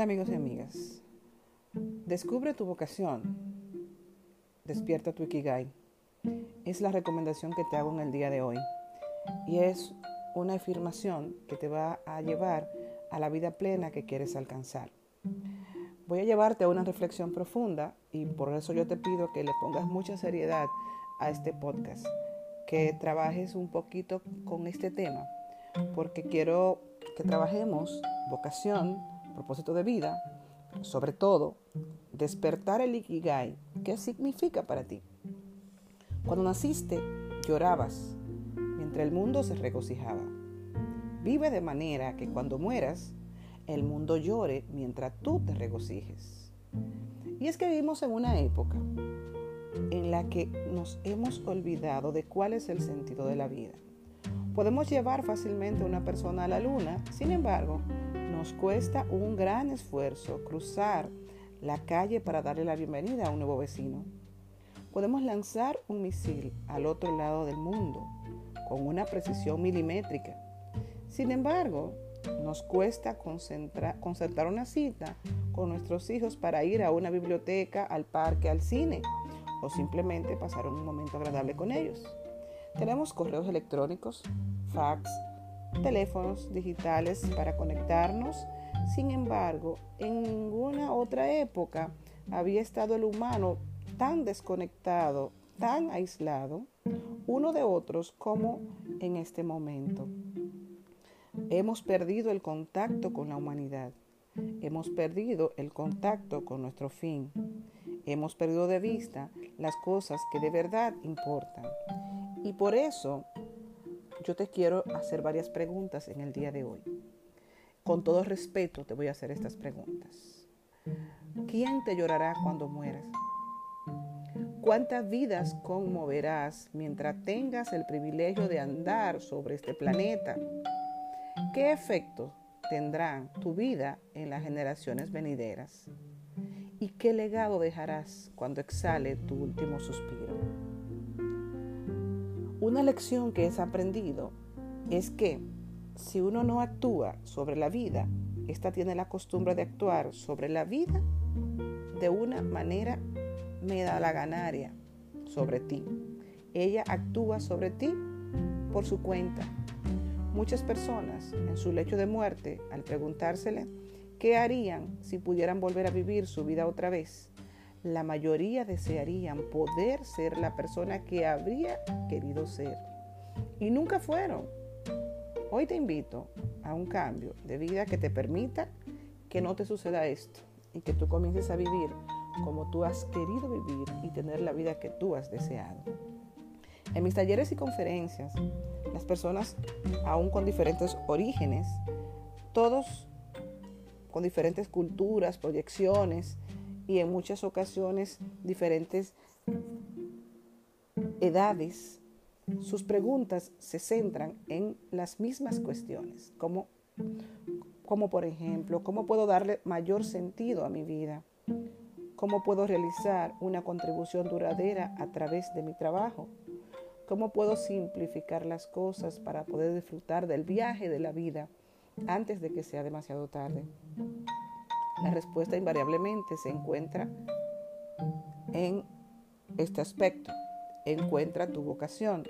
Amigos y amigas. Descubre tu vocación. Despierta tu Ikigai. Es la recomendación que te hago en el día de hoy. Y es una afirmación que te va a llevar a la vida plena que quieres alcanzar. Voy a llevarte a una reflexión profunda y por eso yo te pido que le pongas mucha seriedad a este podcast, que trabajes un poquito con este tema, porque quiero que trabajemos vocación, propósito de vida, sobre todo, despertar el Ikigai. ¿Qué significa para ti? Cuando naciste, llorabas, mientras el mundo se regocijaba. Vive de manera que cuando mueras, el mundo llore mientras tú te regocijes. Y es que vivimos en una época en la que nos hemos olvidado de cuál es el sentido de la vida. Podemos llevar fácilmente a una persona a la luna, sin embargo, nos cuesta un gran esfuerzo cruzar la calle para darle la bienvenida a un nuevo vecino. Podemos lanzar un misil al otro lado del mundo con una precisión milimétrica. Sin embargo, nos cuesta concertar una cita con nuestros hijos para ir a una biblioteca, al parque, al cine o simplemente pasar un momento agradable con ellos. Tenemos correos electrónicos, fax, teléfonos digitales para conectarnos. Sin embargo, en ninguna otra época había estado el humano tan desconectado, tan aislado uno de otros como en este momento. Hemos perdido el contacto con la humanidad. Hemos perdido el contacto con nuestro fin. Hemos perdido de vista las cosas que de verdad importan. Y por eso yo te quiero hacer varias preguntas en el día de hoy. Con todo respeto te voy a hacer estas preguntas. ¿Quién te llorará cuando mueras? ¿Cuántas vidas conmoverás mientras tengas el privilegio de andar sobre este planeta? ¿Qué efecto tendrá tu vida en las generaciones venideras? ¿Y qué legado dejarás cuando exhale tu último suspiro? Una lección que he aprendido es que si uno no actúa sobre la vida, esta tiene la costumbre de actuar sobre la vida de una manera me da la ganaria sobre ti. Ella actúa sobre ti por su cuenta. Muchas personas en su lecho de muerte, al preguntársele qué harían si pudieran volver a vivir su vida otra vez, la mayoría desearían poder ser la persona que habría querido ser. Y nunca fueron. Hoy te invito a un cambio de vida que te permita que no te suceda esto y que tú comiences a vivir como tú has querido vivir y tener la vida que tú has deseado. En mis talleres y conferencias, las personas, aún con diferentes orígenes, todos con diferentes culturas, proyecciones, y en muchas ocasiones diferentes edades, sus preguntas se centran en las mismas cuestiones, como, como por ejemplo, ¿cómo puedo darle mayor sentido a mi vida? ¿Cómo puedo realizar una contribución duradera a través de mi trabajo? ¿Cómo puedo simplificar las cosas para poder disfrutar del viaje de la vida antes de que sea demasiado tarde? La respuesta invariablemente se encuentra en este aspecto. Encuentra tu vocación,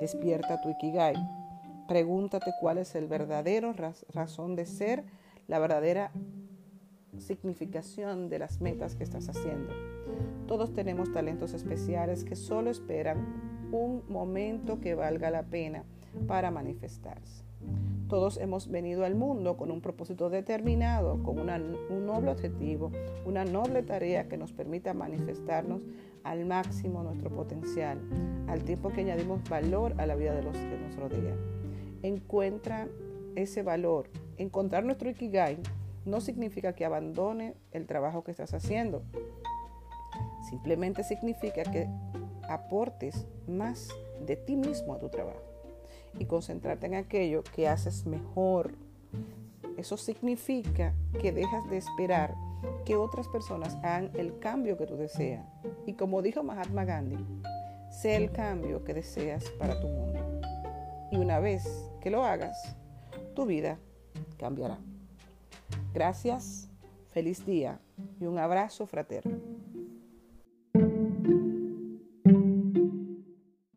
despierta tu ikigai, pregúntate cuál es el verdadero razón de ser, la verdadera significación de las metas que estás haciendo. Todos tenemos talentos especiales que solo esperan un momento que valga la pena para manifestarse. Todos hemos venido al mundo con un propósito determinado, con un noble objetivo, una noble tarea que nos permita manifestarnos al máximo nuestro potencial, al tiempo que añadimos valor a la vida de los que nos rodean. Encuentra ese valor. Encontrar nuestro Ikigai no significa que abandone el trabajo que estás haciendo. Simplemente significa que aportes más de ti mismo a tu trabajo y concentrarte en aquello que haces mejor. Eso significa que dejas de esperar que otras personas hagan el cambio que tú deseas. Y como dijo Mahatma Gandhi, sé el cambio que deseas para tu mundo. Y una vez que lo hagas, tu vida cambiará. Gracias Feliz día y un abrazo fraterno.